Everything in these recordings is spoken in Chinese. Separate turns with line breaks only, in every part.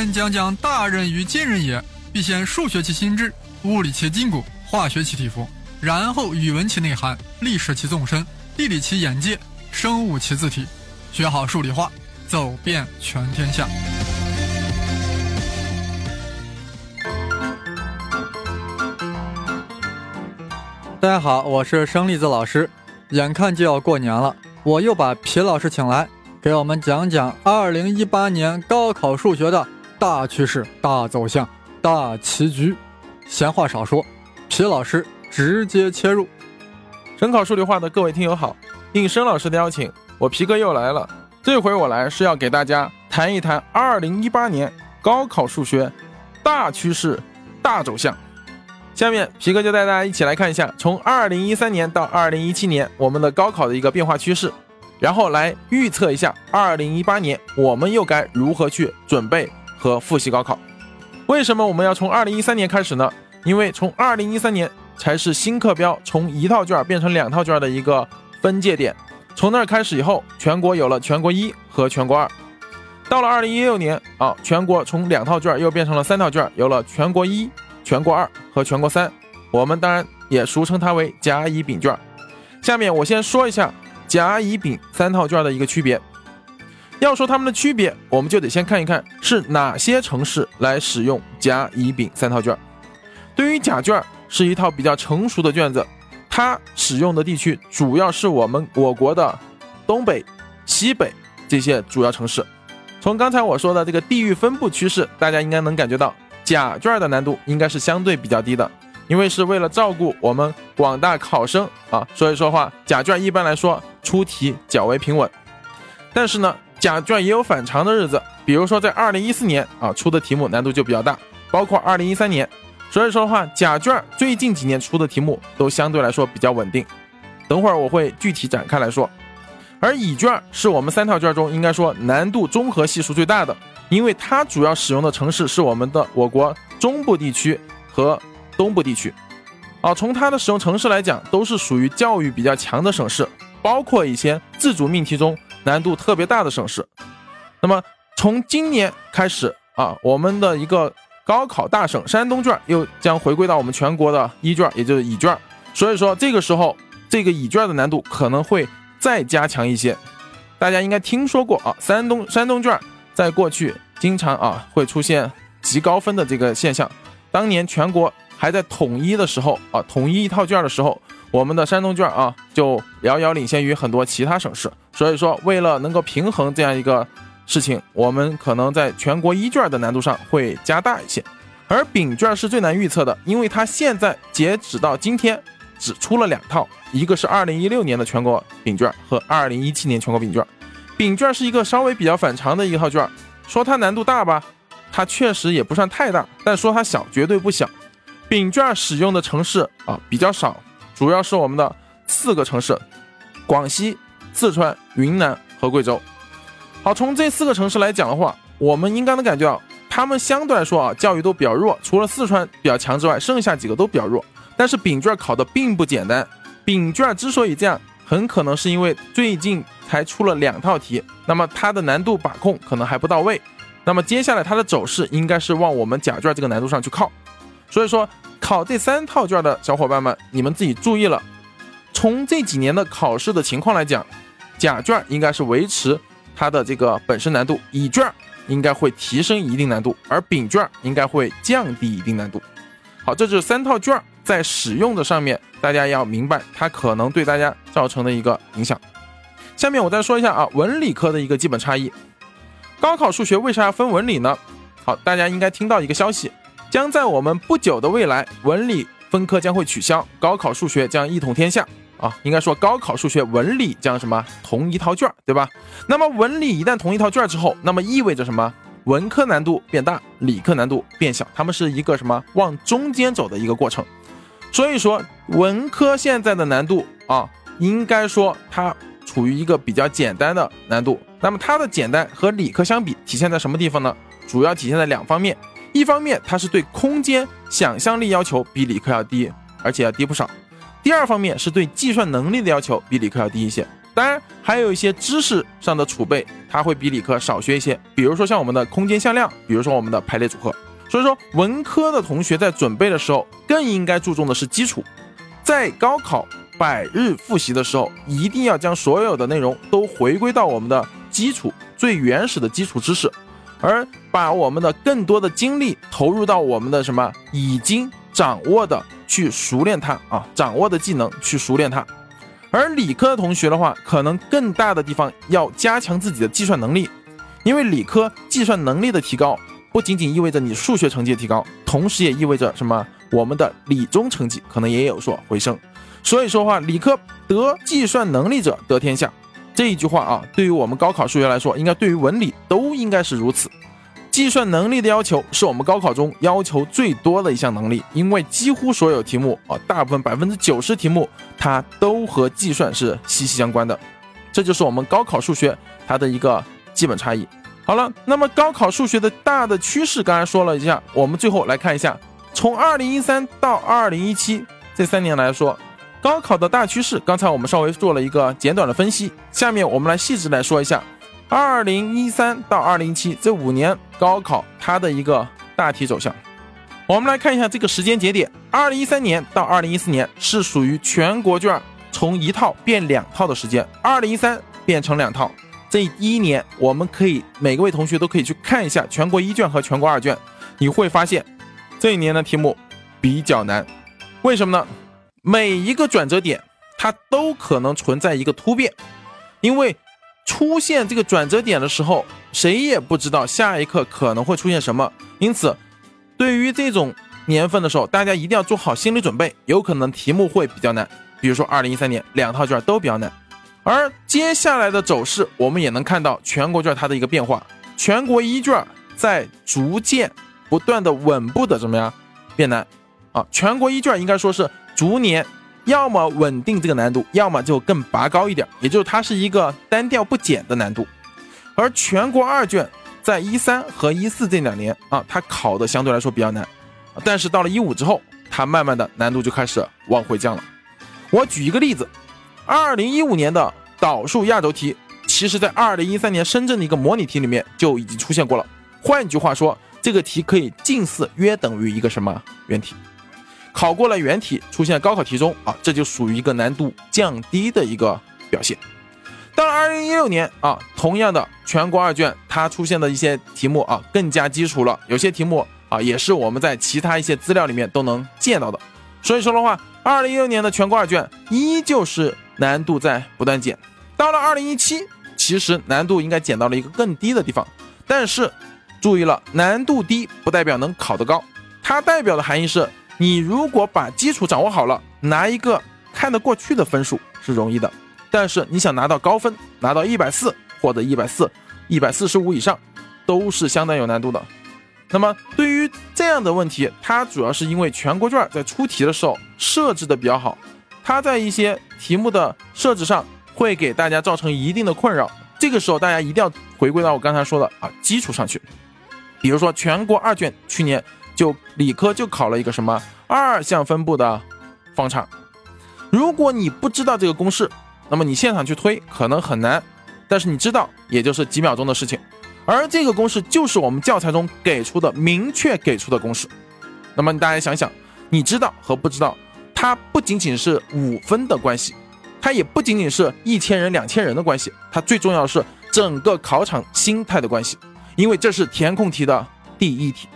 先讲讲大人与近人也，必先数学其心智，物理其筋骨，化学其体肤，然后语文其内涵，历史其纵深，地理其眼界，生物其字体，学好数理化，走遍全天下。大家好，我是生粒子老师。眼看就要过年了，我又把皮老师请来，给我们讲讲2018年高考数学的大趋势、大走向、大棋局。闲话少说，皮老师直接切入。
省考数理化的各位听友好，应申老师的邀请，我皮哥又来了。这回我来是要给大家谈一谈2018年高考数学大趋势、大走向。下面皮哥就带大家一起来看一下，从二零一三年到二零一七年我们的高考的一个变化趋势，然后来预测一下二零一八年我们又该如何去准备和复习高考。为什么我们要从二零一三年开始呢？因为从二零一三年才是新课标从一套卷变成两套卷的一个分界点，从那儿开始以后，全国有了全国一和全国二。到了二零一六年啊，全国从两套卷又变成了三套卷，有了全国一。全国二和全国三，我们当然也俗称它为甲乙丙卷。下面我先说一下甲乙丙三套卷的一个区别。要说它们的区别，我们就得先看一看是哪些城市来使用甲乙丙三套卷。对于甲卷是一套比较成熟的卷子，它使用的地区主要是我们我国的东北、西北这些主要城市。从刚才我说的这个地域分布趋势，大家应该能感觉到。甲卷的难度应该是相对比较低的，因为是为了照顾我们广大考生啊，所以说话甲卷一般来说出题较为平稳。但是呢，甲卷也有反常的日子，比如说在二零一四年啊出的题目难度就比较大，包括二零一三年。所以说的话，甲卷最近几年出的题目都相对来说比较稳定。等会儿我会具体展开来说。而乙卷是我们三套卷中应该说难度综合系数最大的。因为它主要使用的城市是我们的我国中部地区和东部地区，啊，从它的使用城市来讲，都是属于教育比较强的省市，包括一些自主命题中难度特别大的省市。那么从今年开始啊，我们的一个高考大省山东卷又将回归到我们全国的一卷，也就是乙卷。所以说这个时候这个乙卷的难度可能会再加强一些。大家应该听说过啊，山东山东卷。在过去，经常啊会出现极高分的这个现象。当年全国还在统一的时候啊，统一一套卷的时候，我们的山东卷啊就遥遥领先于很多其他省市。所以说，为了能够平衡这样一个事情，我们可能在全国一卷的难度上会加大一些。而丙卷是最难预测的，因为它现在截止到今天只出了两套，一个是二零一六年的全国丙卷和二零一七年全国丙卷。丙卷是一个稍微比较反常的一套卷，说它难度大吧，它确实也不算太大，但说它小绝对不小。丙卷使用的城市啊比较少，主要是我们的四个城市：广西、四川、云南和贵州。好，从这四个城市来讲的话，我们应该能感觉到，他们相对来说啊教育都比较弱，除了四川比较强之外，剩下几个都比较弱。但是丙卷考的并不简单，丙卷之所以这样，很可能是因为最近。才出了两套题，那么它的难度把控可能还不到位。那么接下来它的走势应该是往我们甲卷这个难度上去靠。所以说考这三套卷的小伙伴们，你们自己注意了。从这几年的考试的情况来讲，甲卷应该是维持它的这个本身难度，乙卷应该会提升一定难度，而丙卷应该会降低一定难度。好，这是三套卷在使用的上面，大家要明白它可能对大家造成的一个影响。下面我再说一下啊，文理科的一个基本差异。高考数学为啥要分文理呢？好，大家应该听到一个消息，将在我们不久的未来，文理分科将会取消，高考数学将一统天下啊。应该说，高考数学文理将什么同一套卷，对吧？那么文理一旦同一套卷之后，那么意味着什么？文科难度变大，理科难度变小，他们是一个什么往中间走的一个过程。所以说，文科现在的难度啊，应该说它。处于一个比较简单的难度，那么它的简单和理科相比体现在什么地方呢？主要体现在两方面，一方面它是对空间想象力要求比理科要低，而且要低不少；第二方面是对计算能力的要求比理科要低一些。当然还有一些知识上的储备，它会比理科少学一些。比如说像我们的空间向量，比如说我们的排列组合。所以说，文科的同学在准备的时候，更应该注重的是基础。在高考百日复习的时候，一定要将所有的内容都回归到我们的基础最原始的基础知识，而把我们的更多的精力投入到我们的什么已经掌握的去熟练它啊，掌握的技能去熟练它。而理科的同学的话，可能更大的地方要加强自己的计算能力，因为理科计算能力的提高。不仅仅意味着你数学成绩提高，同时也意味着什么？我们的理综成绩可能也有所回升。所以说话，理科得计算能力者得天下这一句话啊，对于我们高考数学来说，应该对于文理都应该是如此。计算能力的要求是我们高考中要求最多的一项能力，因为几乎所有题目啊，大部分百分之九十题目它都和计算是息息相关的。这就是我们高考数学它的一个基本差异。好了，那么高考数学的大的趋势，刚才说了一下，我们最后来看一下，从二零一三到二零一七这三年来说，高考的大趋势，刚才我们稍微做了一个简短的分析，下面我们来细致来说一下，二零一三到二零一七这五年高考它的一个大体走向，我们来看一下这个时间节点，二零一三年到二零一四年是属于全国卷从一套变两套的时间，二零一三变成两套。这一年，我们可以每个位同学都可以去看一下全国一卷和全国二卷，你会发现这一年的题目比较难。为什么呢？每一个转折点它都可能存在一个突变，因为出现这个转折点的时候，谁也不知道下一刻可能会出现什么。因此，对于这种年份的时候，大家一定要做好心理准备，有可能题目会比较难。比如说二零一三年两套卷都比较难。而接下来的走势，我们也能看到全国卷它的一个变化。全国一卷在逐渐不断的稳步的怎么样变难啊？全国一卷应该说是逐年要么稳定这个难度，要么就更拔高一点，也就是它是一个单调不减的难度。而全国二卷在一三和一四这两年啊，它考的相对来说比较难，但是到了一五之后，它慢慢的难度就开始往回降了。我举一个例子。二零一五年的导数亚洲题，其实在二零一三年深圳的一个模拟题里面就已经出现过了。换句话说，这个题可以近似约等于一个什么原题？考过了原题，出现高考题中啊，这就属于一个难度降低的一个表现。到了二零一六年啊，同样的全国二卷，它出现的一些题目啊更加基础了，有些题目啊也是我们在其他一些资料里面都能见到的。所以说的话，二零一六年的全国二卷依旧是。难度在不断减，到了二零一七，其实难度应该减到了一个更低的地方。但是注意了，难度低不代表能考得高，它代表的含义是，你如果把基础掌握好了，拿一个看得过去的分数是容易的。但是你想拿到高分，拿到一百四或者一百四、一百四十五以上，都是相当有难度的。那么对于这样的问题，它主要是因为全国卷在出题的时候设置的比较好。它在一些题目的设置上会给大家造成一定的困扰，这个时候大家一定要回归到我刚才说的啊基础上去。比如说全国二卷去年就理科就考了一个什么二项分布的方差，如果你不知道这个公式，那么你现场去推可能很难，但是你知道也就是几秒钟的事情，而这个公式就是我们教材中给出的明确给出的公式。那么大家想想，你知道和不知道。它不仅仅是五分的关系，它也不仅仅是一千人、两千人的关系，它最重要的是整个考场心态的关系，因为这是填空题的第一题。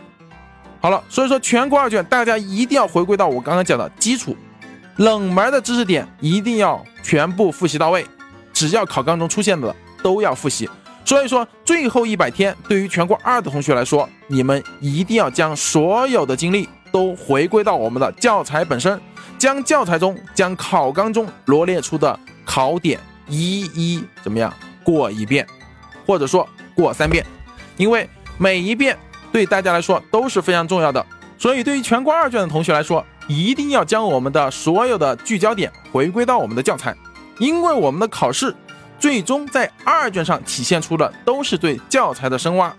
好了，所以说全国二卷大家一定要回归到我刚刚讲的基础，冷门的知识点一定要全部复习到位，只要考纲中出现的都要复习。所以说最后一百天对于全国二的同学来说，你们一定要将所有的精力都回归到我们的教材本身。将教材中、将考纲中罗列出的考点一一怎么样过一遍，或者说过三遍，因为每一遍对大家来说都是非常重要的。所以，对于全国二卷的同学来说，一定要将我们的所有的聚焦点回归到我们的教材，因为我们的考试最终在二卷上体现出的都是对教材的深挖。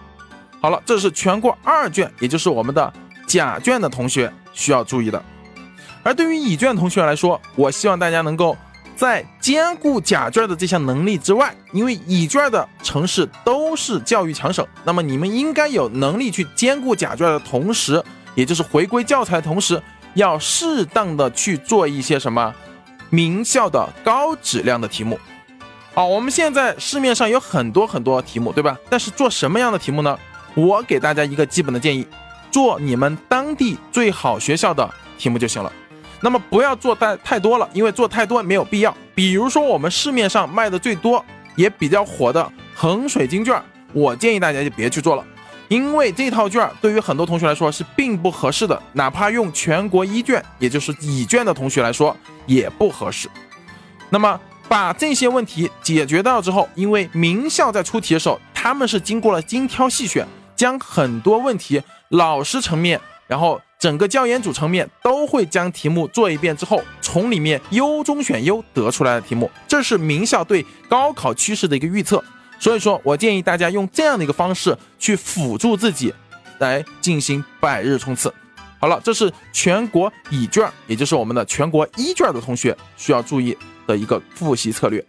好了，这是全国二卷，也就是我们的甲卷的同学需要注意的。而对于乙卷同学来说，我希望大家能够在兼顾甲卷的这项能力之外，因为乙卷的城市都是教育强省，那么你们应该有能力去兼顾甲卷的同时，也就是回归教材的同时，要适当的去做一些什么名校的高质量的题目。好，我们现在市面上有很多很多题目，对吧？但是做什么样的题目呢？我给大家一个基本的建议，做你们当地最好学校的题目就行了。那么不要做太太多了，因为做太多没有必要。比如说我们市面上卖的最多也比较火的衡水金卷，我建议大家就别去做了，因为这套卷对于很多同学来说是并不合适的，哪怕用全国一卷，也就是乙卷的同学来说也不合适。那么把这些问题解决到之后，因为名校在出题的时候，他们是经过了精挑细选，将很多问题老师层面，然后。整个教研组层面都会将题目做一遍之后，从里面优中选优得出来的题目，这是名校对高考趋势的一个预测。所以说我建议大家用这样的一个方式去辅助自己，来进行百日冲刺。好了，这是全国乙卷，也就是我们的全国一卷的同学需要注意的一个复习策略。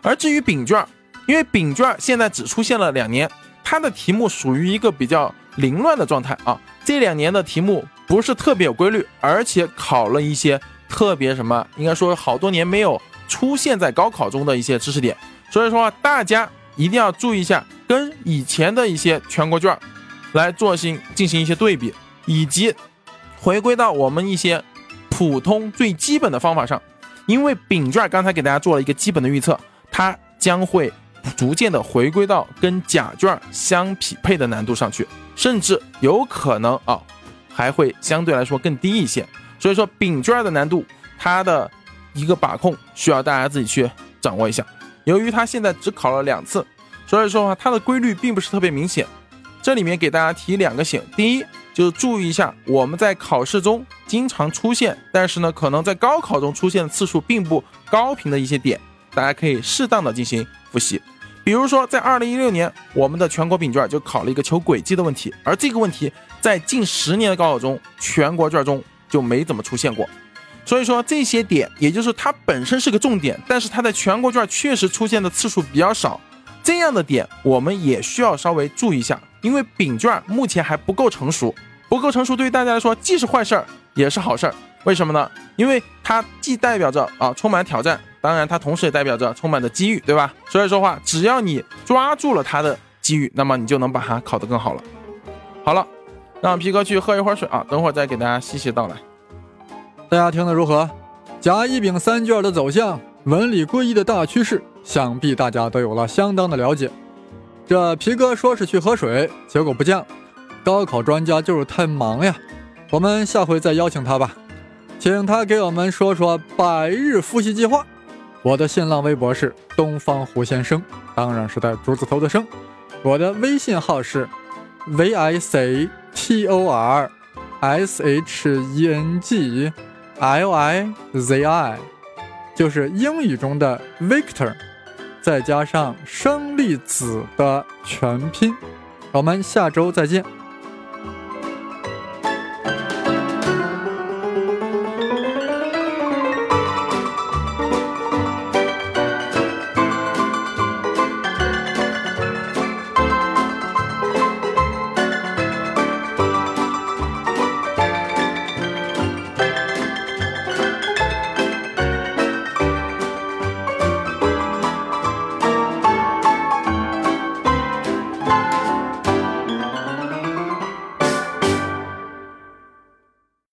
而至于丙卷，因为丙卷现在只出现了两年，它的题目属于一个比较凌乱的状态啊，这两年的题目。不是特别有规律，而且考了一些特别什么，应该说好多年没有出现在高考中的一些知识点，所以说大家一定要注意一下，跟以前的一些全国卷来做行进行一些对比，以及回归到我们一些普通最基本的方法上，因为丙卷刚才给大家做了一个基本的预测，它将会逐渐的回归到跟甲卷相匹配的难度上去，甚至有可能啊。还会相对来说更低一些，所以说丙卷的难度，它的一个把控需要大家自己去掌握一下。由于它现在只考了两次，所以说话它的规律并不是特别明显。这里面给大家提两个醒：第一，就是注意一下我们在考试中经常出现，但是呢可能在高考中出现的次数并不高频的一些点，大家可以适当的进行复习。比如说，在二零一六年，我们的全国丙卷就考了一个求轨迹的问题，而这个问题在近十年的高考中，全国卷中就没怎么出现过。所以说这些点，也就是它本身是个重点，但是它在全国卷确实出现的次数比较少。这样的点，我们也需要稍微注意一下，因为丙卷目前还不够成熟，不够成熟对于大家来说既是坏事儿也是好事儿。为什么呢？因为它既代表着啊充满挑战。当然，它同时也代表着充满的机遇，对吧？所以说话，只要你抓住了它的机遇，那么你就能把它考得更好了。好了，让皮哥去喝一会儿水啊，等会儿再给大家细细道来。
大家听得如何？甲、乙、丙三卷的走向，文理归一的大趋势，想必大家都有了相当的了解。这皮哥说是去喝水，结果不降。高考专家就是太忙呀，我们下回再邀请他吧，请他给我们说说百日复习计划。我的新浪微博是东方胡先生，当然是带竹字头的生。我的微信号是 v i c t o r s h e n g l i z i，就是英语中的 Victor，再加上生粒子的全拼。我们下周再见。